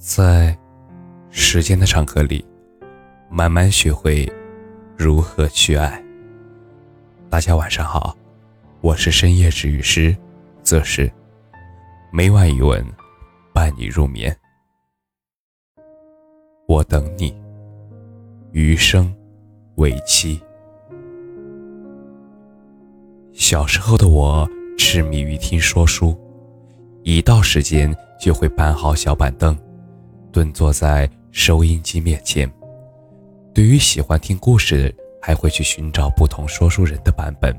在时间的长河里，慢慢学会如何去爱。大家晚上好，我是深夜治愈师，则是每晚一文伴你入眠。我等你，余生为期。小时候的我痴迷于听说书，一到时间就会搬好小板凳。蹲坐在收音机面前，对于喜欢听故事，还会去寻找不同说书人的版本，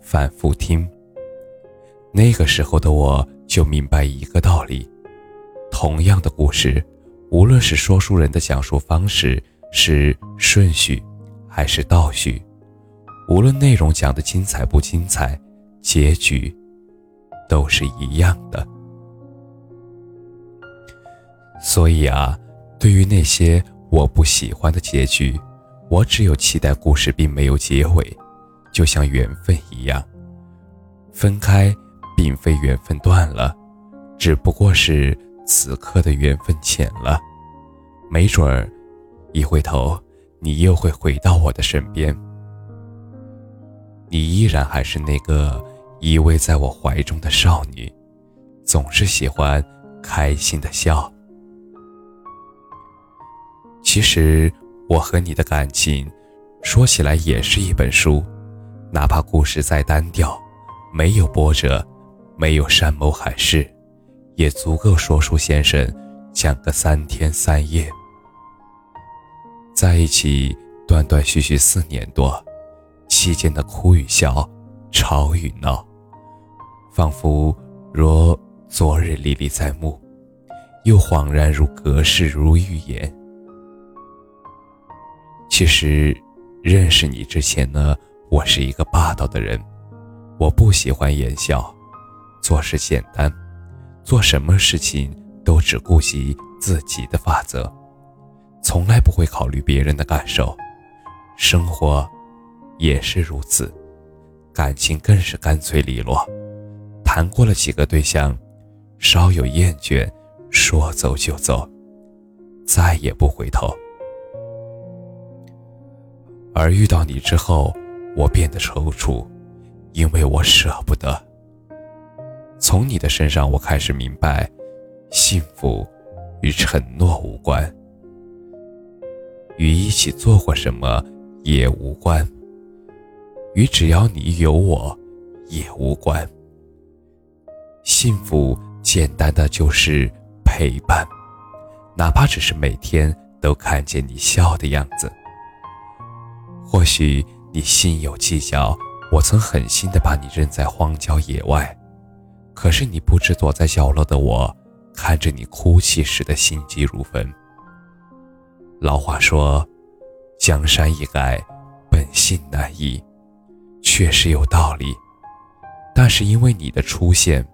反复听。那个时候的我就明白一个道理：同样的故事，无论是说书人的讲述方式是顺序还是倒叙，无论内容讲的精彩不精彩，结局都是一样的。所以啊，对于那些我不喜欢的结局，我只有期待故事并没有结尾，就像缘分一样，分开并非缘分断了，只不过是此刻的缘分浅了。没准儿，一回头，你又会回到我的身边，你依然还是那个依偎在我怀中的少女，总是喜欢开心的笑。其实，我和你的感情，说起来也是一本书，哪怕故事再单调，没有波折，没有山盟海誓，也足够说书先生讲个三天三夜。在一起断断续续四年多，期间的哭与笑，吵与闹，仿佛若昨日历历在目，又恍然如隔世如预言。其实，认识你之前呢，我是一个霸道的人，我不喜欢言笑，做事简单，做什么事情都只顾及自己的法则，从来不会考虑别人的感受。生活也是如此，感情更是干脆利落。谈过了几个对象，稍有厌倦，说走就走，再也不回头。而遇到你之后，我变得踌躇，因为我舍不得。从你的身上，我开始明白，幸福与承诺无关，与一起做过什么也无关，与只要你有我也无关。幸福简单的就是陪伴，哪怕只是每天都看见你笑的样子。或许你心有计较，我曾狠心的把你扔在荒郊野外，可是你不知躲在角落的我，看着你哭泣时的心急如焚。老话说，江山易改，本性难移，确实有道理。但是因为你的出现，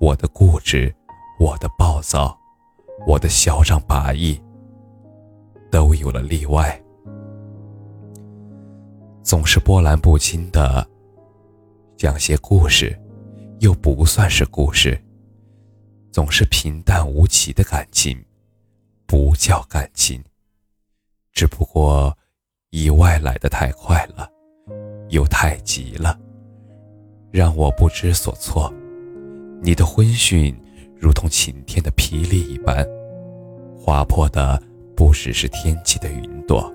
我的固执，我的暴躁，我的嚣张跋扈，都有了例外。总是波澜不惊的讲些故事，又不算是故事；总是平淡无奇的感情，不叫感情。只不过意外来得太快了，又太急了，让我不知所措。你的婚讯如同晴天的霹雳一般，划破的不只是天际的云朵。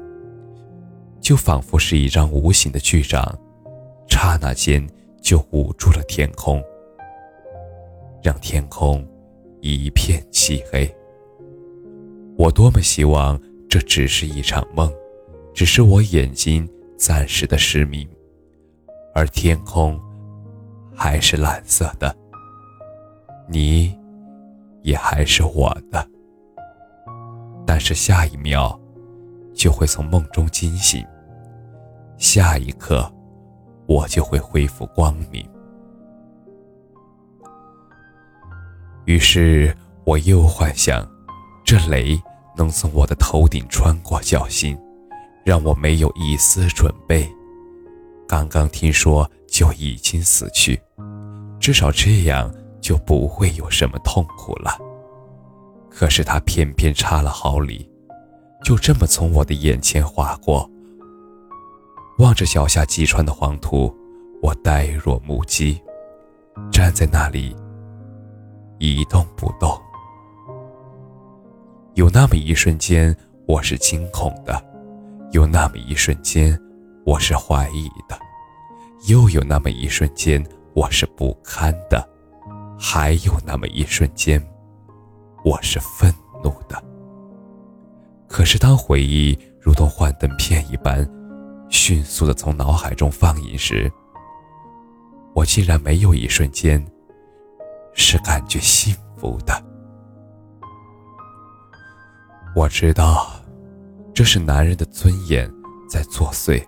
就仿佛是一张无形的巨掌，刹那间就捂住了天空，让天空一片漆黑。我多么希望这只是一场梦，只是我眼睛暂时的失明，而天空还是蓝色的，你也还是我的。但是下一秒，就会从梦中惊醒。下一刻，我就会恢复光明。于是，我又幻想，这雷能从我的头顶穿过脚心，让我没有一丝准备。刚刚听说就已经死去，至少这样就不会有什么痛苦了。可是他偏偏差了好里，就这么从我的眼前划过。望着脚下击穿的黄土，我呆若木鸡，站在那里一动不动。有那么一瞬间，我是惊恐的；有那么一瞬间，我是怀疑的；又有那么一瞬间，我是不堪的；还有那么一瞬间，我是愤怒的。可是，当回忆如同幻灯片一般，迅速的从脑海中放映时，我竟然没有一瞬间是感觉幸福的。我知道，这是男人的尊严在作祟。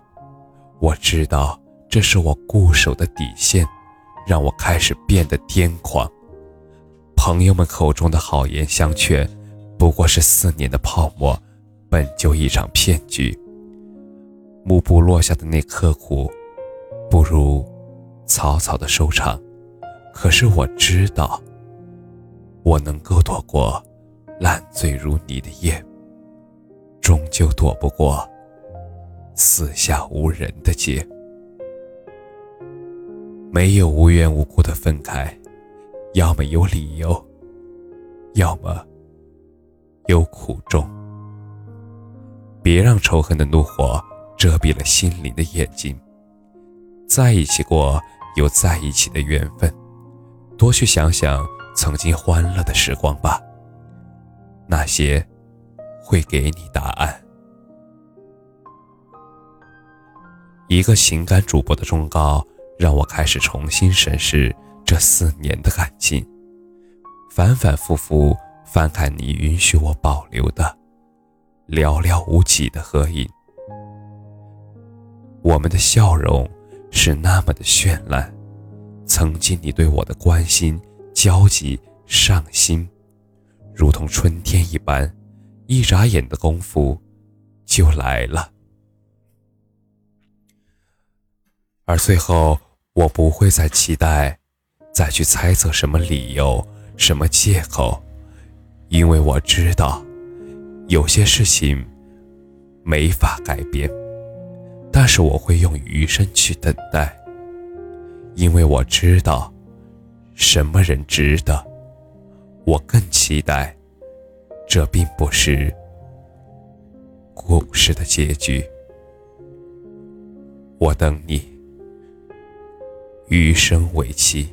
我知道，这是我固守的底线，让我开始变得癫狂。朋友们口中的好言相劝，不过是四年的泡沫，本就一场骗局。幕布落下的那刻苦，不如草草的收场。可是我知道，我能够躲过。烂醉如泥的夜，终究躲不过四下无人的街。没有无缘无故的分开，要么有理由，要么有苦衷。别让仇恨的怒火遮蔽了心灵的眼睛。在一起过，有在一起的缘分，多去想想曾经欢乐的时光吧。那些会给你答案。一个情感主播的忠告，让我开始重新审视这四年的感情，反反复复翻看你允许我保留的寥寥无几的合影。我们的笑容是那么的绚烂，曾经你对我的关心、焦急、上心。如同春天一般，一眨眼的功夫就来了。而最后，我不会再期待，再去猜测什么理由、什么借口，因为我知道，有些事情没法改变。但是我会用余生去等待，因为我知道，什么人值得。我更期待，这并不是故事的结局。我等你，余生为期。